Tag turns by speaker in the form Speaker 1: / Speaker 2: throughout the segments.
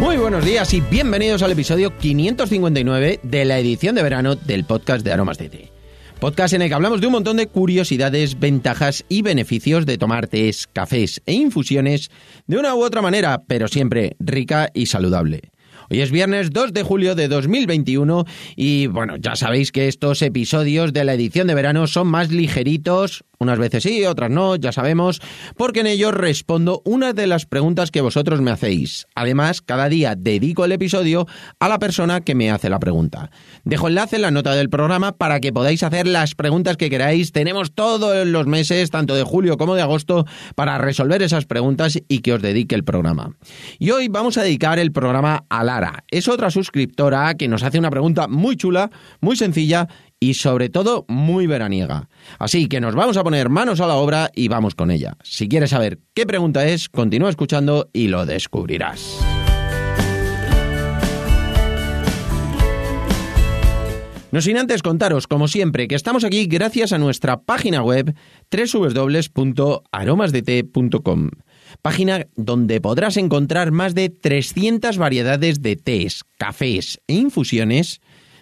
Speaker 1: Muy buenos días y bienvenidos al episodio 559 de la edición de verano del podcast de Aromas Té. Podcast en el que hablamos de un montón de curiosidades, ventajas y beneficios de tomar tés, cafés e infusiones de una u otra manera, pero siempre rica y saludable. Hoy es viernes 2 de julio de 2021 y bueno, ya sabéis que estos episodios de la edición de verano son más ligeritos, unas veces sí, otras no, ya sabemos, porque en ellos respondo una de las preguntas que vosotros me hacéis. Además, cada día dedico el episodio a la persona que me hace la pregunta. Dejo enlace en la nota del programa para que podáis hacer las preguntas que queráis. Tenemos todos los meses, tanto de julio como de agosto, para resolver esas preguntas y que os dedique el programa. Y hoy vamos a dedicar el programa a Lara. Es otra suscriptora que nos hace una pregunta muy chula, muy sencilla y sobre todo muy veraniega. Así que nos vamos a poner manos a la obra y vamos con ella. Si quieres saber qué pregunta es, continúa escuchando y lo descubrirás. No sin antes contaros, como siempre, que estamos aquí gracias a nuestra página web www.aromasdete.com, página donde podrás encontrar más de 300 variedades de tés, cafés e infusiones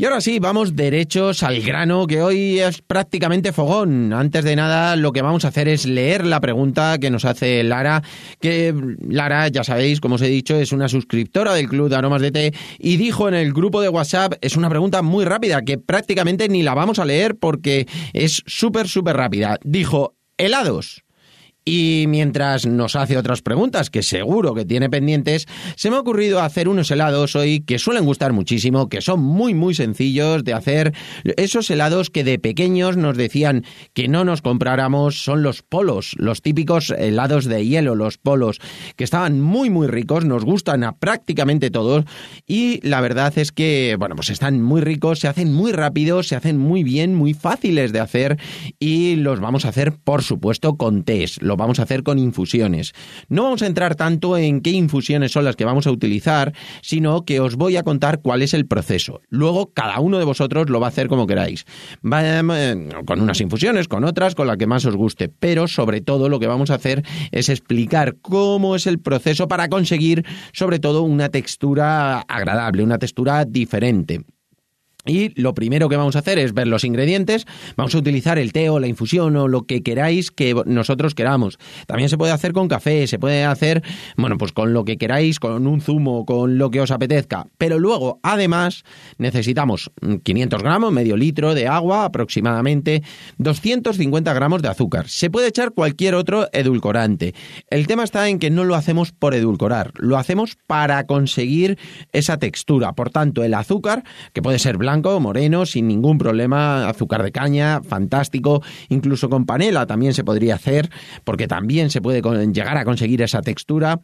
Speaker 1: Y ahora sí, vamos derechos al grano, que hoy es prácticamente fogón. Antes de nada, lo que vamos a hacer es leer la pregunta que nos hace Lara, que Lara, ya sabéis, como os he dicho, es una suscriptora del Club de Aromas de Té y dijo en el grupo de WhatsApp, es una pregunta muy rápida, que prácticamente ni la vamos a leer porque es súper, súper rápida. Dijo, helados. Y mientras nos hace otras preguntas que seguro que tiene pendientes, se me ha ocurrido hacer unos helados hoy que suelen gustar muchísimo, que son muy muy sencillos de hacer. Esos helados que de pequeños nos decían que no nos compráramos son los polos, los típicos helados de hielo, los polos, que estaban muy muy ricos, nos gustan a prácticamente todos y la verdad es que, bueno, pues están muy ricos, se hacen muy rápidos, se hacen muy bien, muy fáciles de hacer y los vamos a hacer por supuesto con test vamos a hacer con infusiones. No vamos a entrar tanto en qué infusiones son las que vamos a utilizar, sino que os voy a contar cuál es el proceso. Luego cada uno de vosotros lo va a hacer como queráis. Eh, con unas infusiones, con otras, con la que más os guste. Pero sobre todo lo que vamos a hacer es explicar cómo es el proceso para conseguir sobre todo una textura agradable, una textura diferente. Y lo primero que vamos a hacer es ver los ingredientes. Vamos a utilizar el té o la infusión o lo que queráis que nosotros queramos. También se puede hacer con café, se puede hacer, bueno, pues con lo que queráis, con un zumo, con lo que os apetezca. Pero luego, además, necesitamos 500 gramos, medio litro de agua aproximadamente, 250 gramos de azúcar. Se puede echar cualquier otro edulcorante. El tema está en que no lo hacemos por edulcorar, lo hacemos para conseguir esa textura. Por tanto, el azúcar, que puede ser blanco, moreno, sin ningún problema, azúcar de caña, fantástico, incluso con panela también se podría hacer, porque también se puede llegar a conseguir esa textura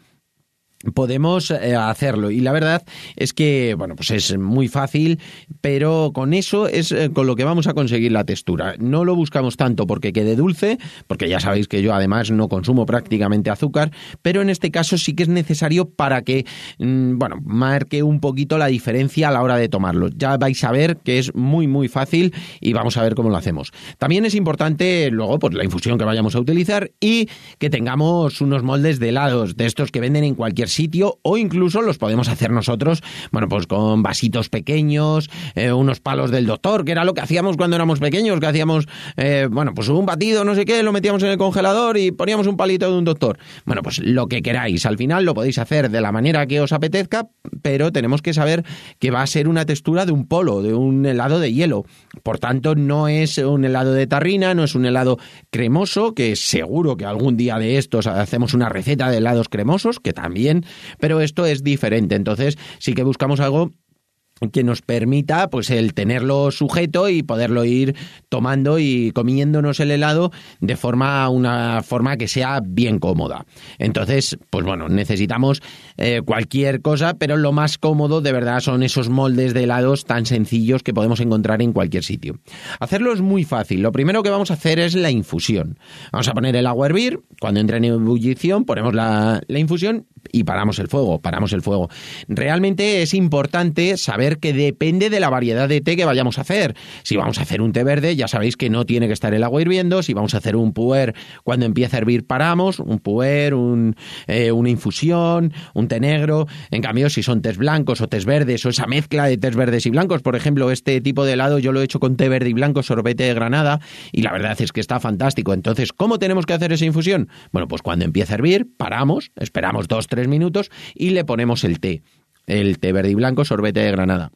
Speaker 1: podemos eh, hacerlo. Y la verdad es que bueno pues es muy fácil pero con eso es eh, con lo que vamos a conseguir la textura. No lo buscamos tanto porque quede dulce porque ya sabéis que yo además no consumo prácticamente azúcar pero en este caso sí que es necesario para que mm, bueno marque un poquito la diferencia a la hora de tomarlo. Ya vais a ver que es muy muy fácil y vamos a ver cómo lo hacemos. También es importante luego pues la infusión que vayamos a utilizar y que tengamos unos moldes de helados de estos que venden en cualquier sitio o incluso los podemos hacer nosotros, bueno, pues con vasitos pequeños, eh, unos palos del doctor, que era lo que hacíamos cuando éramos pequeños, que hacíamos, eh, bueno, pues un batido, no sé qué, lo metíamos en el congelador y poníamos un palito de un doctor. Bueno, pues lo que queráis, al final lo podéis hacer de la manera que os apetezca, pero tenemos que saber que va a ser una textura de un polo, de un helado de hielo. Por tanto, no es un helado de tarrina, no es un helado cremoso, que seguro que algún día de estos hacemos una receta de helados cremosos, que también pero esto es diferente. Entonces sí que buscamos algo que nos permita pues el tenerlo sujeto y poderlo ir tomando y comiéndonos el helado de forma una forma que sea bien cómoda. Entonces pues bueno necesitamos eh, cualquier cosa pero lo más cómodo de verdad son esos moldes de helados tan sencillos que podemos encontrar en cualquier sitio. Hacerlo es muy fácil. Lo primero que vamos a hacer es la infusión. Vamos a poner el agua a hervir. Cuando entre en ebullición ponemos la infusión y paramos el fuego, paramos el fuego. Realmente es importante saber que depende de la variedad de té que vayamos a hacer. Si vamos a hacer un té verde, ya sabéis que no tiene que estar el agua hirviendo. Si vamos a hacer un puer, cuando empieza a hervir paramos, un puer, un, eh, una infusión, un té negro. En cambio, si son tés blancos o tés verdes o esa mezcla de tés verdes y blancos, por ejemplo, este tipo de helado yo lo he hecho con té verde y blanco, sorbete de granada, y la verdad es que está fantástico. Entonces, ¿cómo tenemos que hacer esa infusión? Bueno, pues cuando empieza a hervir, paramos, esperamos dos, tres minutos y le ponemos el té. El té verde y blanco, sorbete de granada.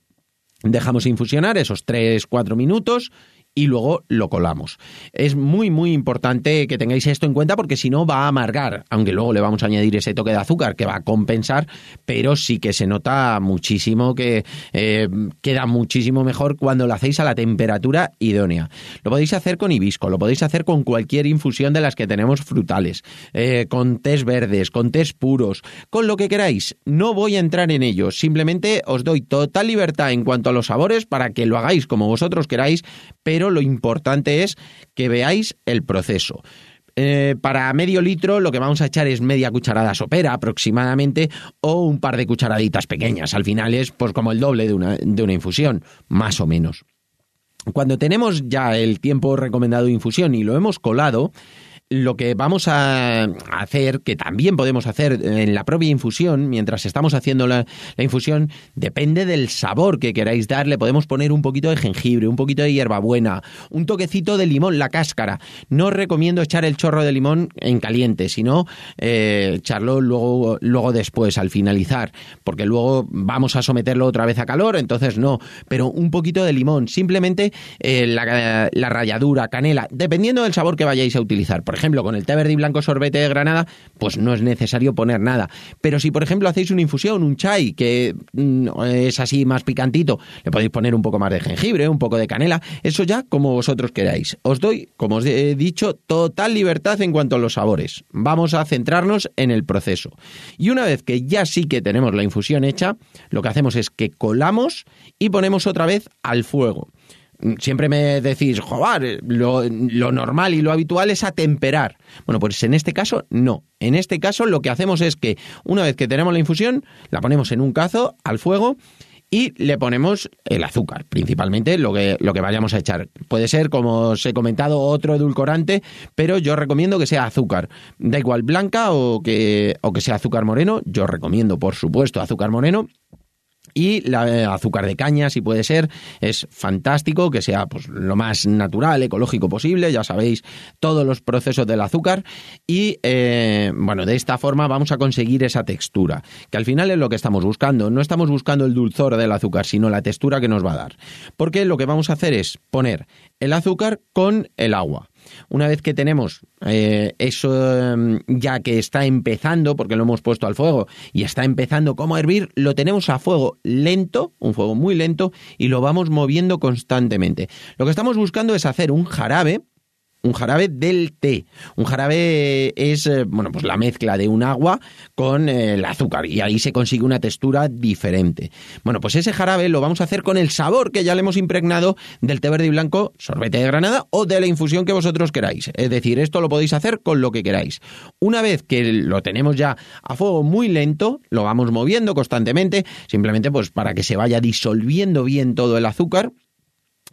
Speaker 1: Dejamos infusionar esos 3-4 minutos y luego lo colamos. Es muy, muy importante que tengáis esto en cuenta porque si no va a amargar, aunque luego le vamos a añadir ese toque de azúcar que va a compensar, pero sí que se nota muchísimo que eh, queda muchísimo mejor cuando lo hacéis a la temperatura idónea. Lo podéis hacer con hibisco, lo podéis hacer con cualquier infusión de las que tenemos frutales, eh, con tés verdes, con tés puros, con lo que queráis. No voy a entrar en ello, simplemente os doy total libertad en cuanto a los sabores para que lo hagáis como vosotros queráis, lo importante es que veáis el proceso. Eh, para medio litro lo que vamos a echar es media cucharada sopera aproximadamente o un par de cucharaditas pequeñas. Al final es pues como el doble de una, de una infusión, más o menos. Cuando tenemos ya el tiempo recomendado de infusión y lo hemos colado, lo que vamos a hacer, que también podemos hacer en la propia infusión, mientras estamos haciendo la, infusión, depende del sabor que queráis darle. Podemos poner un poquito de jengibre, un poquito de hierbabuena, un toquecito de limón, la cáscara. No recomiendo echar el chorro de limón en caliente, sino eh, echarlo luego, luego después, al finalizar, porque luego vamos a someterlo otra vez a calor, entonces no. Pero un poquito de limón, simplemente eh, la, la ralladura, canela, dependiendo del sabor que vayáis a utilizar. Ejemplo, con el té verde y blanco sorbete de granada, pues no es necesario poner nada. Pero si, por ejemplo, hacéis una infusión, un chai, que mm, es así más picantito, le podéis poner un poco más de jengibre, un poco de canela, eso ya como vosotros queráis. Os doy, como os he dicho, total libertad en cuanto a los sabores. Vamos a centrarnos en el proceso. Y una vez que ya sí que tenemos la infusión hecha, lo que hacemos es que colamos y ponemos otra vez al fuego siempre me decís, joder, lo, lo, normal y lo habitual es atemperar. Bueno, pues en este caso no. En este caso lo que hacemos es que una vez que tenemos la infusión, la ponemos en un cazo al fuego y le ponemos el azúcar, principalmente lo que, lo que vayamos a echar. Puede ser, como os he comentado, otro edulcorante, pero yo recomiendo que sea azúcar. Da igual blanca o que, o que sea azúcar moreno. Yo recomiendo, por supuesto, azúcar moreno y la eh, azúcar de caña, si puede ser, es fantástico que sea pues, lo más natural, ecológico posible, ya sabéis todos los procesos del azúcar. Y eh, bueno, de esta forma vamos a conseguir esa textura, que al final es lo que estamos buscando, no estamos buscando el dulzor del azúcar, sino la textura que nos va a dar, porque lo que vamos a hacer es poner el azúcar con el agua. Una vez que tenemos eh, eso em, ya que está empezando, porque lo hemos puesto al fuego y está empezando como a hervir, lo tenemos a fuego lento, un fuego muy lento, y lo vamos moviendo constantemente. Lo que estamos buscando es hacer un jarabe un jarabe del té. Un jarabe es, eh, bueno, pues la mezcla de un agua con eh, el azúcar y ahí se consigue una textura diferente. Bueno, pues ese jarabe lo vamos a hacer con el sabor que ya le hemos impregnado del té verde y blanco, sorbete de granada o de la infusión que vosotros queráis. Es decir, esto lo podéis hacer con lo que queráis. Una vez que lo tenemos ya a fuego muy lento, lo vamos moviendo constantemente, simplemente pues para que se vaya disolviendo bien todo el azúcar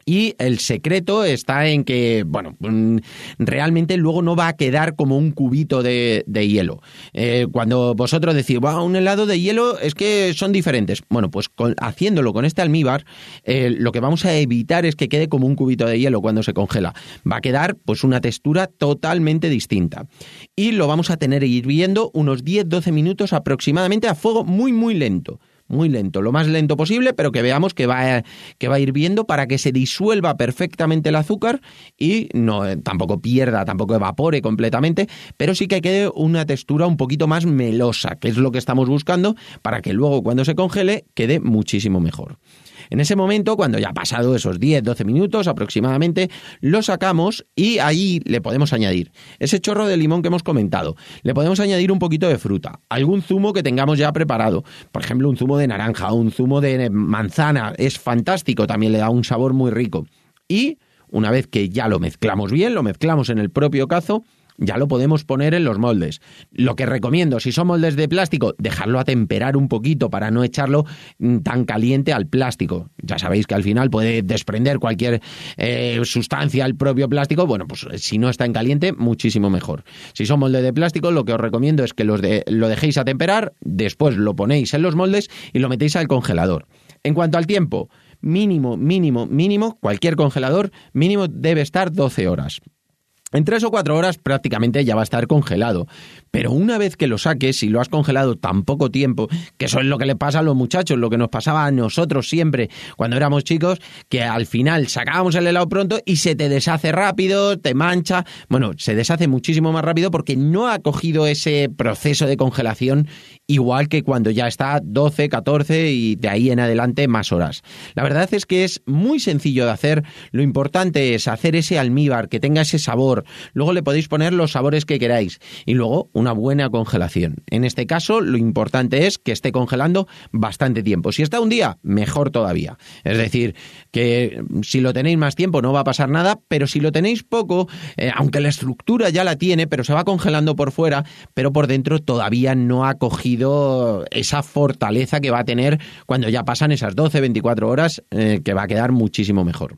Speaker 1: y el secreto está en que, bueno, mm, realmente luego no va a quedar como un cubito de, hielo. Eh, cuando vosotros decís, wow, un helado de hielo es que son diferentes. Bueno, pues haciéndolo con este almíbar, eh, lo que vamos a evitar es que quede como un cubito de hielo cuando se congela. Va a quedar pues una textura totalmente distinta. Y lo vamos a tener hirviendo unos 10-12 minutos aproximadamente a fuego muy, muy lento muy lento, lo más lento posible, pero que veamos que va, que va hirviendo para que se disuelva perfectamente el azúcar y no eh, tampoco pierda, tampoco evapore completamente, pero sí que quede una textura un poquito más melosa, que es lo que estamos buscando para que luego cuando se congele quede muchísimo mejor. En ese momento, cuando ya ha pasado esos 10-12 minutos aproximadamente, lo sacamos y ahí le podemos añadir ese chorro de limón que hemos comentado. Le podemos añadir un poquito de fruta, algún zumo que tengamos ya preparado. Por ejemplo, un zumo de naranja, un zumo de manzana. Es fantástico, también le da un sabor muy rico. Y una vez que ya lo mezclamos bien, lo mezclamos en el propio cazo, ya lo podemos poner en los moldes. Lo que recomiendo, si son moldes de plástico, dejarlo a temperar un poquito para no echarlo mm, tan caliente al plástico. Ya sabéis que al final puede desprender cualquier eh, sustancia al propio plástico. Bueno, pues si no está en caliente, muchísimo mejor. Si son moldes de plástico, lo que os recomiendo es que los de, lo dejéis a temperar, después lo ponéis en los moldes y lo metéis al congelador. En cuanto al tiempo, mínimo, mínimo, mínimo, cualquier congelador mínimo debe estar 12 horas. En tres o cuatro horas prácticamente ya va a estar congelado. Pero una vez que lo saques, si lo has congelado tan poco tiempo, que eso es lo que le pasa a los muchachos, lo que nos pasaba a nosotros siempre cuando éramos chicos, que al final sacábamos el helado pronto y se te deshace rápido, te mancha. Bueno, se deshace muchísimo más rápido porque no ha cogido ese proceso de congelación igual que cuando ya está 12, 14 y de ahí en adelante más horas. La verdad es que es muy sencillo de hacer. Lo importante es hacer ese almíbar, que tenga ese sabor, Luego le podéis poner los sabores que queráis y luego una buena congelación. En este caso, lo importante es que esté congelando bastante tiempo. Si está un día, mejor todavía. Es decir, que si lo tenéis más tiempo no va a pasar nada, pero si lo tenéis poco, eh, aunque la estructura ya la tiene, pero se va congelando por fuera, pero por dentro todavía no ha cogido esa fortaleza que va a tener cuando ya pasan esas 12, 24 horas, eh, que va a quedar muchísimo mejor.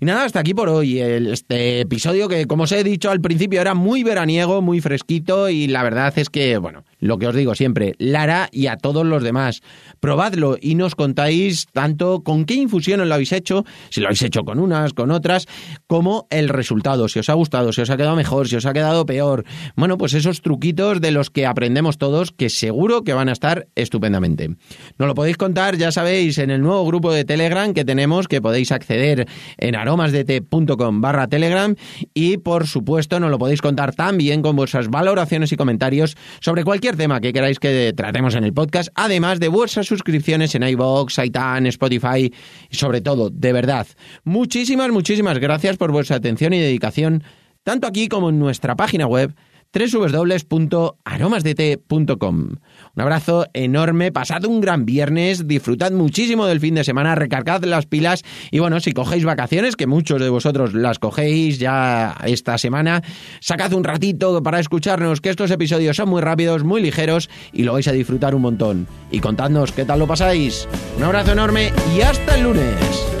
Speaker 1: Y nada, hasta aquí por hoy. este episodio que, como os he dicho al principio, era muy veraniego, muy fresquito y la verdad es que, bueno, lo que os digo siempre, Lara y a todos los demás, probadlo y nos contáis tanto con qué infusiones lo habéis hecho, si lo habéis hecho con unas, con otras, como el resultado, si os ha gustado, si os ha quedado mejor, si os ha quedado peor. Bueno, pues esos truquitos de los que aprendemos todos que seguro que van a estar estupendamente. Nos lo podéis contar, ya sabéis, en el nuevo grupo de Telegram que tenemos, que podéis acceder en aromasdt.com barra Telegram y por supuesto nos lo podéis contar también con vuestras valoraciones y comentarios sobre cualquier tema que queráis que tratemos en el podcast, además de vuestras suscripciones en iVoox, iTunes, Spotify y sobre todo, de verdad, muchísimas, muchísimas gracias por vuestra atención y dedicación, tanto aquí como en nuestra página web www.aromasdt.com. Un abrazo enorme, pasad un gran viernes, disfrutad muchísimo del fin de semana, recargad las pilas y bueno, si cogéis vacaciones, que muchos de vosotros las cogéis ya esta semana, sacad un ratito para escucharnos, que estos episodios son muy rápidos, muy ligeros y lo vais a disfrutar un montón. Y contadnos qué tal lo pasáis. Un abrazo enorme y hasta el lunes.